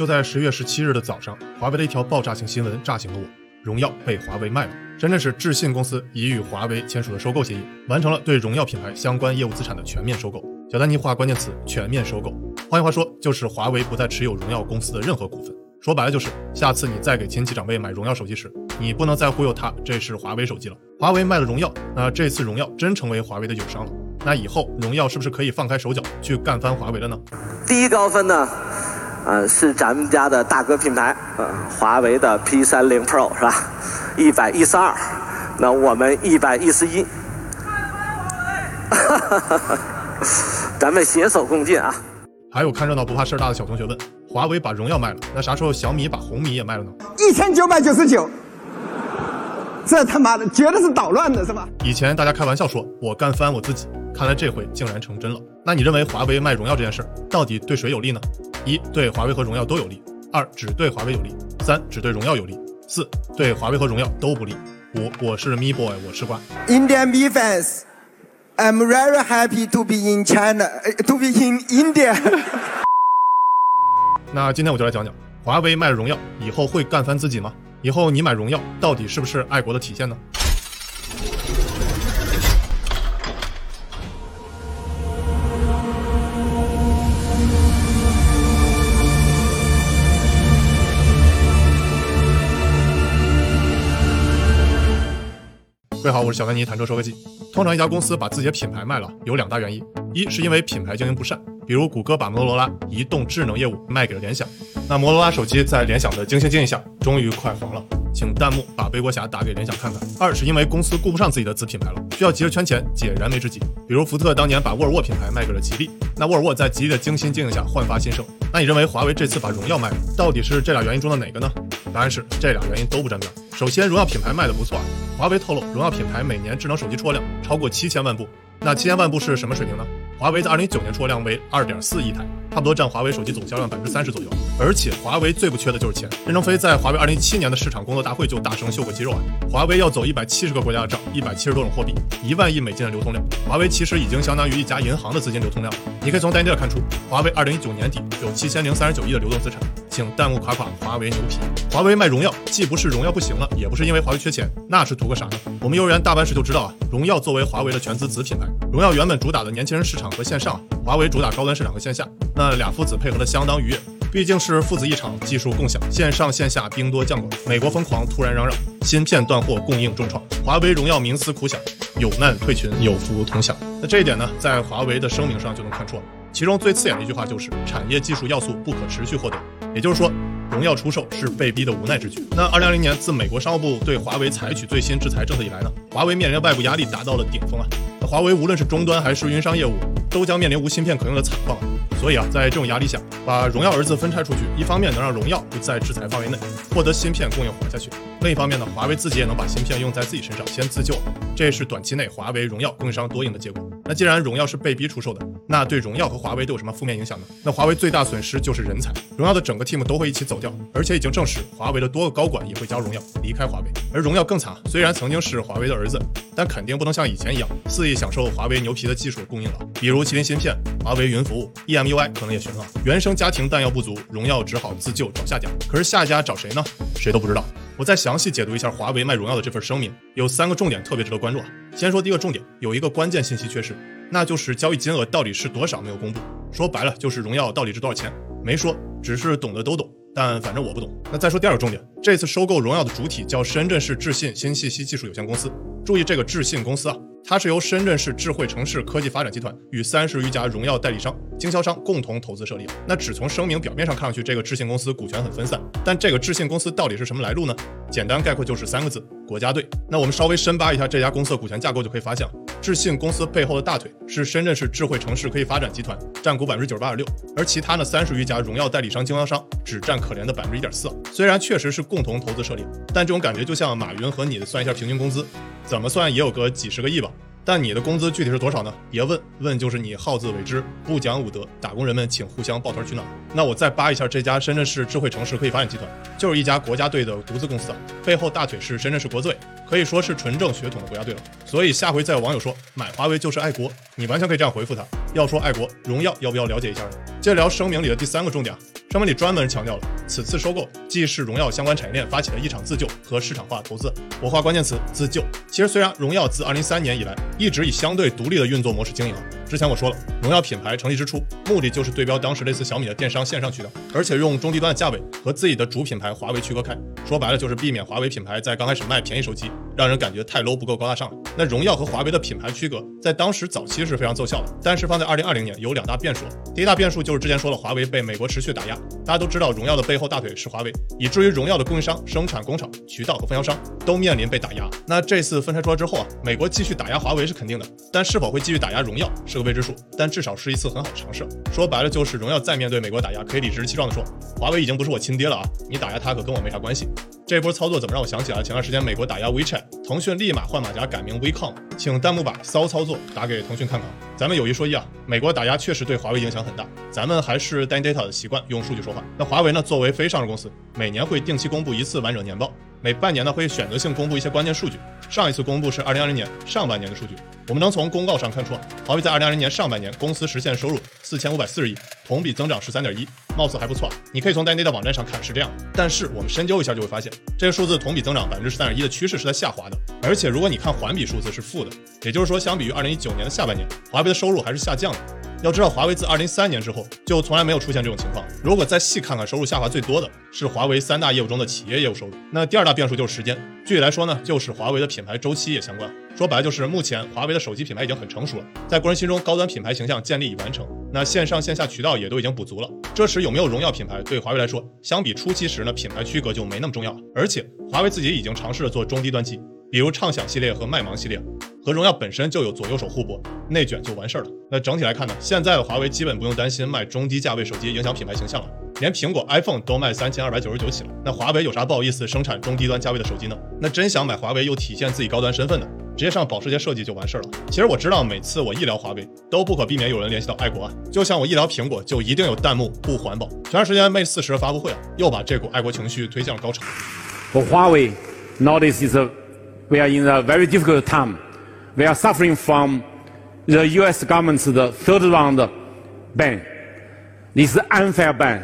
就在十月十七日的早上，华为的一条爆炸性新闻炸醒了我：荣耀被华为卖了。深圳市智信公司已与华为签署了收购协议，完成了对荣耀品牌相关业务资产的全面收购。小丹尼画关键词：全面收购。换句话说，就是华为不再持有荣耀公司的任何股份。说白了就是，下次你再给亲戚长辈买荣耀手机时，你不能再忽悠他这是华为手机了。华为卖了荣耀，那这次荣耀真成为华为的友商了。那以后荣耀是不是可以放开手脚去干翻华为了呢？第一高分呢？呃，是咱们家的大哥品牌，呃，华为的 P 三零 Pro 是吧？一百一十二，那我们一百一十一，哈哈哈哈咱们携手共进啊！还有看热闹不怕事儿大的小同学问：华为把荣耀卖了，那啥时候小米把红米也卖了呢？一千九百九十九，这他妈的绝对是捣乱的是吧？以前大家开玩笑说我干翻我自己，看来这回竟然成真了。那你认为华为卖荣耀这件事儿到底对谁有利呢？一对华为和荣耀都有利，二只对华为有利，三只对荣耀有利，四对华为和荣耀都不利。五我是 Me Boy，我吃瓜。Indian Me fans，I'm very happy to be in China，to be in India。那今天我就来讲讲，华为卖荣耀以后会干翻自己吗？以后你买荣耀到底是不是爱国的体现呢？各位好，我是小丹尼，谈车说科技。通常一家公司把自己的品牌卖了，有两大原因：一是因为品牌经营不善，比如谷歌把摩托罗拉移动智能业务卖给了联想，那摩托罗拉手机在联想的精心经营下，终于快黄了。请弹幕把背锅侠打给联想看看。二是因为公司顾不上自己的子品牌了，需要急着圈钱解燃眉之急。比如福特当年把沃尔沃品牌卖给了吉利，那沃尔沃在吉利的精心经营下焕发新生。那你认为华为这次把荣耀卖了，到底是这俩原因中的哪个呢？答案是这俩原因都不沾边。首先，荣耀品牌卖的不错啊。华为透露，荣耀品牌每年智能手机出货量超过七千万部。那七千万部是什么水平呢？华为在二零一九年出货量为二点四亿台，差不多占华为手机总销量百分之三十左右。而且华为最不缺的就是钱。任正非在华为二零一七年的市场工作大会就大声秀过肌肉啊！华为要走一百七十个国家的账，一百七十多种货币，一万亿美金的流通量。华为其实已经相当于一家银行的资金流通量了。你可以从单列看出，华为二零一九年底有七千零三十九亿的流动资产。请弹幕夸夸华为牛皮！华为卖荣耀，既不是荣耀不行了，也不是因为华为缺钱，那是图个啥呢？我们幼儿园大班时就知道啊，荣耀作为华为的全资子品牌，荣耀原本主打的年轻人市场和线上，华为主打高端市场和线下，那俩父子配合的相当愉悦，毕竟是父子一场，技术共享，线上线下兵多将广。美国疯狂突然嚷嚷，芯片断货，供应重创，华为荣耀冥思苦想，有难退群，有福同享。那这一点呢，在华为的声明上就能看出，其中最刺眼的一句话就是产业技术要素不可持续获得。也就是说，荣耀出售是被逼的无奈之举。那二零二零年自美国商务部对华为采取最新制裁政策以来呢，华为面临的外部压力达到了顶峰啊。那华为无论是终端还是云商业务，都将面临无芯片可用的惨况。所以啊，在这种压力下，把荣耀儿子分拆出去，一方面能让荣耀不在制裁范围内，获得芯片供应活下去；另一方面呢，华为自己也能把芯片用在自己身上，先自救。这是短期内华为、荣耀供应商多赢的结果。那既然荣耀是被逼出售的，那对荣耀和华为都有什么负面影响呢？那华为最大损失就是人才，荣耀的整个 team 都会一起走掉，而且已经证实华为的多个高管也会加入荣耀，离开华为。而荣耀更惨，虽然曾经是华为的儿子，但肯定不能像以前一样肆意享受华为牛皮的技术供应了，比如麒麟芯片、华为云服务、EM。UI 可能也悬了，原生家庭弹药不足，荣耀只好自救找下家。可是下家找谁呢？谁都不知道。我再详细解读一下华为卖荣耀的这份声明，有三个重点特别值得关注啊。先说第一个重点，有一个关键信息缺失，那就是交易金额到底是多少没有公布。说白了就是荣耀到底值多少钱没说，只是懂的都懂，但反正我不懂。那再说第二个重点，这次收购荣耀的主体叫深圳市智信新信息技术有限公司，注意这个智信公司啊。它是由深圳市智慧城市科技发展集团与三十余家荣耀代理商、经销商共同投资设立。那只从声明表面上看上去，这个智信公司股权很分散。但这个智信公司到底是什么来路呢？简单概括就是三个字：国家队。那我们稍微深扒一下这家公司的股权架构，就可以发现，智信公司背后的大腿是深圳市智慧城市科技发展集团，占股百分之九十八点六，而其他呢三十余家荣耀代理商、经销商只占可怜的百分之一点四。虽然确实是共同投资设立，但这种感觉就像马云和你算一下平均工资，怎么算也有个几十个亿吧。但你的工资具体是多少呢？别问问就是你好自为之，不讲武德，打工人们请互相抱团取暖。那我再扒一下这家深圳市智慧城市科技发展集团，就是一家国家队的独资公司啊，背后大腿是深圳市国资委，可以说是纯正血统的国家队了。所以下回再有网友说买华为就是爱国，你完全可以这样回复他：要说爱国，荣耀要不要了解一下呢？接着聊声明里的第三个重点啊，声明里专门强调了此次收购。既是荣耀相关产业链发起的一场自救和市场化投资。我画关键词自救。其实虽然荣耀自2013年以来一直以相对独立的运作模式经营，之前我说了，荣耀品牌成立之初目的就是对标当时类似小米的电商线上渠道，而且用中低端的价位和自己的主品牌华为区隔开。说白了就是避免华为品牌在刚开始卖便宜手机，让人感觉太 low 不够高大上了。那荣耀和华为的品牌区隔在当时早期是非常奏效的，但是放在2020年有两大变数。第一大变数就是之前说了，华为被美国持续打压，大家都知道荣耀的背后大腿是华为，以至于荣耀的供应商、生产工厂、渠道和分销商都面临被打压。那这次分拆出来之后啊，美国继续打压华为是肯定的，但是否会继续打压荣耀是个未知数。但至少是一次很好的尝试。说白了就是荣耀再面对美国打压，可以理直气壮地说，华为已经不是我亲爹了啊，你打压他可跟我没啥关系。这波操作怎么让我想起了前段时间美国打压 WeChat，腾讯立马换马甲改名 WeCom，请弹幕把骚操作打给腾讯看看。咱们有一说一啊，美国打压确实对华为影响很大，咱们还是单 data 的习惯，用数据说话。那华为呢，作为非上市公司，每年会定期公布一次完整年报，每半年呢会选择性公布一些关键数据。上一次公布是二零二零年上半年的数据，我们能从公告上看出，华为在二零二零年上半年公司实现收入四千五百四十亿，同比增长十三点一，貌似还不错。你可以从单 data 网站上看是这样，但是我们深究一下就会发现，这个数字同比增长百分之十三点一的趋势是在下滑的，而且如果你看环比数字是负的，也就是说相比于二零一九年的下半年，华为的收入还是下降的。要知道，华为自二零一三年之后就从来没有出现这种情况。如果再细看看，收入下滑最多的是华为三大业务中的企业业务收入。那第二大变数就是时间，具体来说呢，就是华为的品牌周期也相关。说白了就是目前华为的手机品牌已经很成熟了，在国人心中高端品牌形象建立已完成，那线上线下渠道也都已经补足了。这时有没有荣耀品牌，对华为来说，相比初期时呢，品牌区隔就没那么重要了。而且华为自己已经尝试了做中低端机。比如畅享系列和麦芒系列，和荣耀本身就有左右手互搏，内卷就完事儿了。那整体来看呢，现在的华为基本不用担心卖中低价位手机影响品牌形象了，连苹果 iPhone 都卖三千二百九十九起了。那华为有啥不好意思生产中低端价位的手机呢？那真想买华为又体现自己高端身份的，直接上保时捷设计就完事儿了。其实我知道，每次我一聊华为，都不可避免有人联系到爱国啊。就像我一聊苹果，就一定有弹幕不环保。前段时间 Mate 四十发布会啊，又把这股爱国情绪推向了高潮。For Huawei, nowadays is we are in a very difficult time. We are suffering from the US government's the third round ban. This unfair ban.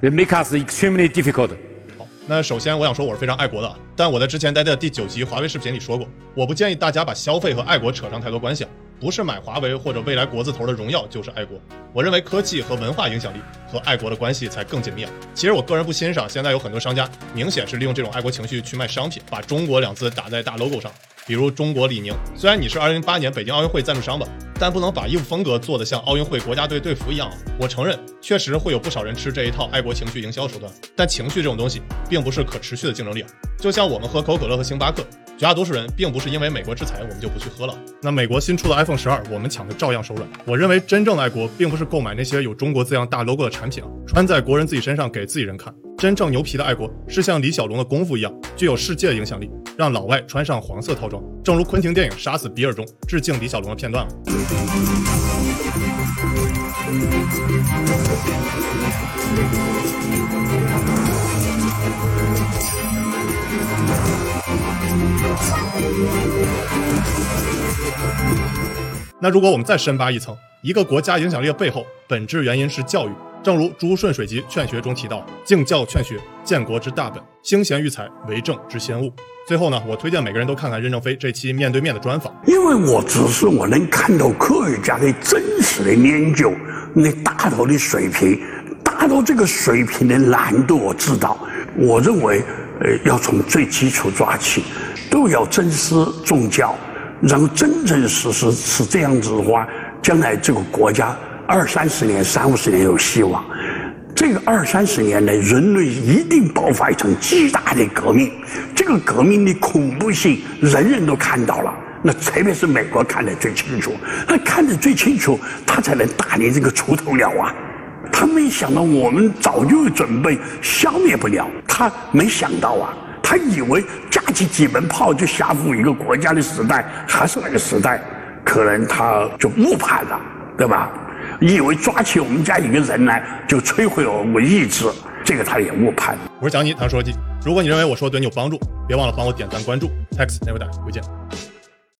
It makes us extremely difficult. 好，那首先我想说我是非常爱国的啊，但我在之前待的第九集华为视频里说过，我不建议大家把消费和爱国扯上太多关系啊。不是买华为或者未来国字头的荣耀就是爱国。我认为科技和文化影响力和爱国的关系才更紧密啊。其实我个人不欣赏现在有很多商家明显是利用这种爱国情绪去卖商品，把中国两字打在大 logo 上，比如中国李宁。虽然你是2008年北京奥运会赞助商吧，但不能把衣服风格做得像奥运会国家队队服一样啊。我承认，确实会有不少人吃这一套爱国情绪营销手段，但情绪这种东西并不是可持续的竞争力啊。就像我们喝可口可乐和星巴克。绝大多数人并不是因为美国制裁我们就不去喝了。那美国新出的 iPhone 十二，我们抢的照样手软。我认为真正的爱国，并不是购买那些有中国字样大 logo 的产品啊，穿在国人自己身上给自己人看。真正牛皮的爱国，是像李小龙的功夫一样，具有世界影响力，让老外穿上黄色套装。正如昆汀电影《杀死比尔》中致敬李小龙的片段。那如果我们再深扒一层，一个国家影响力的背后，本质原因是教育。正如朱顺水集《劝学》中提到：“敬教劝学，建国之大本；兴贤育才，为政之先务。”最后呢，我推荐每个人都看看任正非这期面对面的专访，因为我只是我能看到科学家的真实的研究，那达到的水平，达到这个水平的难度，我知道。我认为，呃，要从最基础抓起。都要尊师重教，然后真真实实是这样子的话，将来这个国家二三十年、三五十年有希望。这个二三十年内，人类一定爆发一场巨大的革命。这个革命的恐怖性，人人都看到了。那特别是美国看得最清楚，他看得最清楚，他才能打你这个出头鸟啊！他没想到我们早就准备消灭不了，他没想到啊。他以为架起几门炮就吓唬一个国家的时代，还是那个时代，可能他就误判了，对吧？你以为抓起我们家一个人来就摧毁我们意志，这个他也误判。我是蒋妮，谈说记。如果你认为我说的对你有帮助，别忘了帮我点赞关注。Text never die，回见。